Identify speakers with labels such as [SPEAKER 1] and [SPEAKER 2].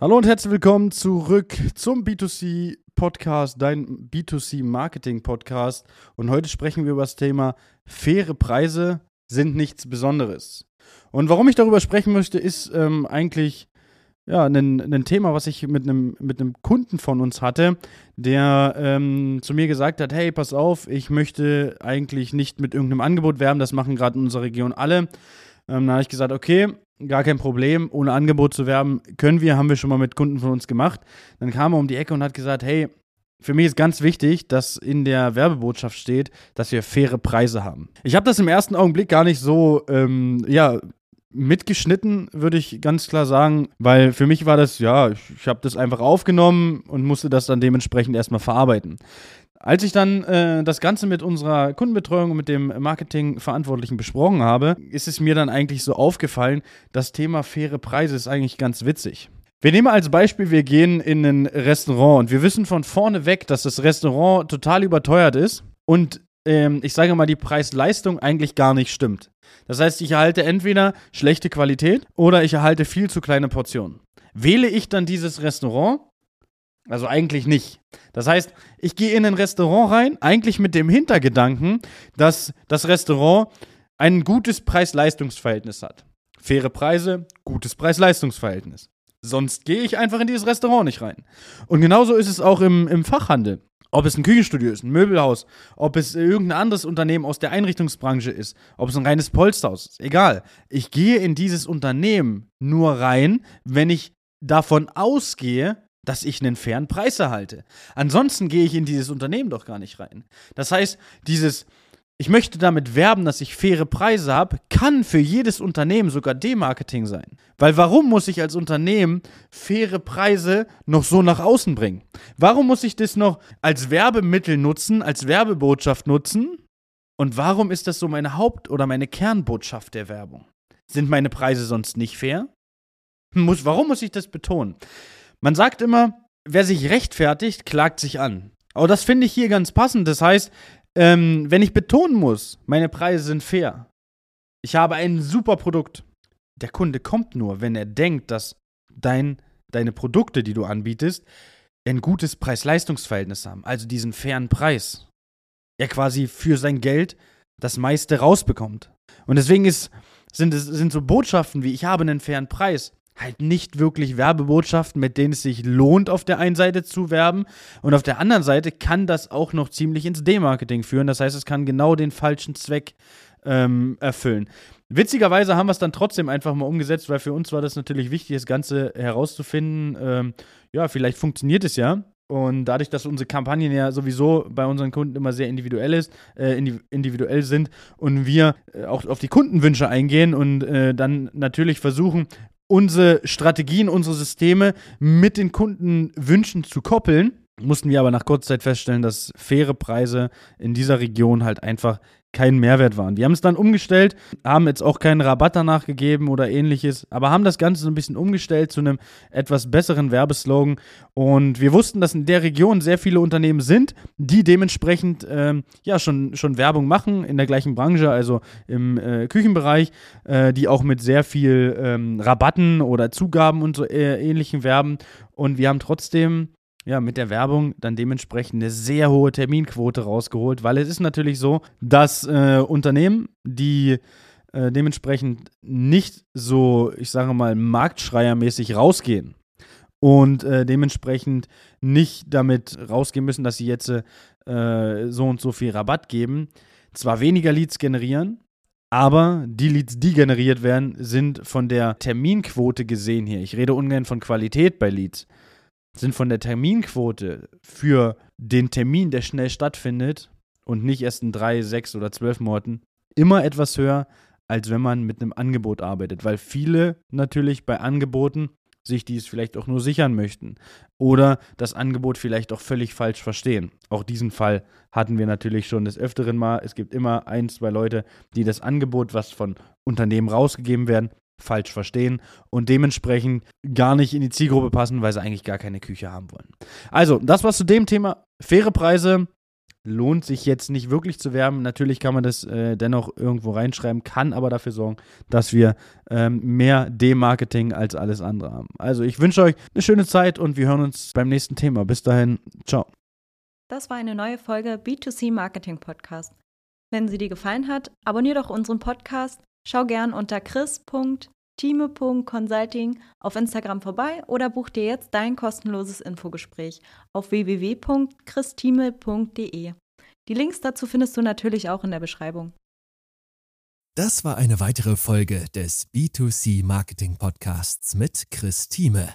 [SPEAKER 1] Hallo und herzlich willkommen zurück zum B2C Podcast, dein B2C Marketing Podcast. Und heute sprechen wir über das Thema faire Preise sind nichts Besonderes. Und warum ich darüber sprechen möchte, ist ähm, eigentlich ja, ein, ein Thema, was ich mit einem, mit einem Kunden von uns hatte, der ähm, zu mir gesagt hat, hey, pass auf, ich möchte eigentlich nicht mit irgendeinem Angebot werben, das machen gerade in unserer Region alle. Ähm, da habe ich gesagt, okay, gar kein Problem, ohne Angebot zu werben, können wir, haben wir schon mal mit Kunden von uns gemacht. Dann kam er um die Ecke und hat gesagt, hey, für mich ist ganz wichtig, dass in der Werbebotschaft steht, dass wir faire Preise haben. Ich habe das im ersten Augenblick gar nicht so, ähm, ja, mitgeschnitten, würde ich ganz klar sagen, weil für mich war das, ja, ich, ich habe das einfach aufgenommen und musste das dann dementsprechend erstmal verarbeiten. Als ich dann äh, das Ganze mit unserer Kundenbetreuung und mit dem Marketingverantwortlichen besprochen habe, ist es mir dann eigentlich so aufgefallen, das Thema faire Preise ist eigentlich ganz witzig. Wir nehmen als Beispiel, wir gehen in ein Restaurant und wir wissen von vorne weg, dass das Restaurant total überteuert ist und ähm, ich sage mal, die Preis-Leistung eigentlich gar nicht stimmt. Das heißt, ich erhalte entweder schlechte Qualität oder ich erhalte viel zu kleine Portionen. Wähle ich dann dieses Restaurant, also eigentlich nicht. Das heißt, ich gehe in ein Restaurant rein, eigentlich mit dem Hintergedanken, dass das Restaurant ein gutes Preis-Leistungs-Verhältnis hat. Faire Preise, gutes Preis-Leistungs-Verhältnis. Sonst gehe ich einfach in dieses Restaurant nicht rein. Und genauso ist es auch im, im Fachhandel. Ob es ein Küchenstudio ist, ein Möbelhaus, ob es irgendein anderes Unternehmen aus der Einrichtungsbranche ist, ob es ein reines Polsterhaus ist, egal. Ich gehe in dieses Unternehmen nur rein, wenn ich davon ausgehe, dass ich einen fairen Preis erhalte. Ansonsten gehe ich in dieses Unternehmen doch gar nicht rein. Das heißt, dieses, ich möchte damit werben, dass ich faire Preise habe, kann für jedes Unternehmen sogar Demarketing sein. Weil warum muss ich als Unternehmen faire Preise noch so nach außen bringen? Warum muss ich das noch als Werbemittel nutzen, als Werbebotschaft nutzen? Und warum ist das so meine Haupt- oder meine Kernbotschaft der Werbung? Sind meine Preise sonst nicht fair? Muss, warum muss ich das betonen? Man sagt immer, wer sich rechtfertigt, klagt sich an. Aber das finde ich hier ganz passend. Das heißt, ähm, wenn ich betonen muss, meine Preise sind fair, ich habe ein super Produkt, der Kunde kommt nur, wenn er denkt, dass dein, deine Produkte, die du anbietest, ein gutes Preis-Leistungs-Verhältnis haben, also diesen fairen Preis. Er quasi für sein Geld das meiste rausbekommt. Und deswegen ist, sind, sind so Botschaften wie ich habe einen fairen Preis halt nicht wirklich Werbebotschaften, mit denen es sich lohnt, auf der einen Seite zu werben. Und auf der anderen Seite kann das auch noch ziemlich ins Demarketing führen. Das heißt, es kann genau den falschen Zweck ähm, erfüllen. Witzigerweise haben wir es dann trotzdem einfach mal umgesetzt, weil für uns war das natürlich wichtig, das Ganze herauszufinden. Ähm, ja, vielleicht funktioniert es ja. Und dadurch, dass unsere Kampagnen ja sowieso bei unseren Kunden immer sehr individuell, ist, äh, individuell sind und wir äh, auch auf die Kundenwünsche eingehen und äh, dann natürlich versuchen, unsere Strategien, unsere Systeme mit den Kundenwünschen zu koppeln, mussten wir aber nach kurzer Zeit feststellen, dass faire Preise in dieser Region halt einfach keinen Mehrwert waren. Wir haben es dann umgestellt, haben jetzt auch keinen Rabatt danach gegeben oder ähnliches, aber haben das Ganze so ein bisschen umgestellt zu einem etwas besseren Werbeslogan. Und wir wussten, dass in der Region sehr viele Unternehmen sind, die dementsprechend ähm, ja schon, schon Werbung machen in der gleichen Branche, also im äh, Küchenbereich, äh, die auch mit sehr viel ähm, Rabatten oder Zugaben und so äh, ähnlichen werben. Und wir haben trotzdem ja, mit der Werbung dann dementsprechend eine sehr hohe Terminquote rausgeholt, weil es ist natürlich so, dass äh, Unternehmen, die äh, dementsprechend nicht so, ich sage mal, marktschreiermäßig rausgehen und äh, dementsprechend nicht damit rausgehen müssen, dass sie jetzt äh, so und so viel Rabatt geben, zwar weniger Leads generieren, aber die Leads, die generiert werden, sind von der Terminquote gesehen hier. Ich rede ungern von Qualität bei Leads sind von der Terminquote für den Termin, der schnell stattfindet und nicht erst in drei, sechs oder zwölf Monaten, immer etwas höher, als wenn man mit einem Angebot arbeitet. Weil viele natürlich bei Angeboten sich dies vielleicht auch nur sichern möchten oder das Angebot vielleicht auch völlig falsch verstehen. Auch diesen Fall hatten wir natürlich schon des Öfteren mal. Es gibt immer ein, zwei Leute, die das Angebot, was von Unternehmen rausgegeben werden, falsch verstehen und dementsprechend gar nicht in die Zielgruppe passen, weil sie eigentlich gar keine Küche haben wollen. Also, das war zu dem Thema. Faire Preise lohnt sich jetzt nicht wirklich zu werben. Natürlich kann man das äh, dennoch irgendwo reinschreiben, kann aber dafür sorgen, dass wir ähm, mehr D-Marketing als alles andere haben. Also ich wünsche euch eine schöne Zeit und wir hören uns beim nächsten Thema. Bis dahin, ciao.
[SPEAKER 2] Das war eine neue Folge B2C Marketing Podcast. Wenn sie dir gefallen hat, abonniere doch unseren Podcast, schau gern unter chris.time.consulting auf Instagram vorbei oder buch dir jetzt dein kostenloses Infogespräch auf www.christime.de. Die Links dazu findest du natürlich auch in der Beschreibung.
[SPEAKER 3] Das war eine weitere Folge des B2C Marketing Podcasts mit Chris Thieme.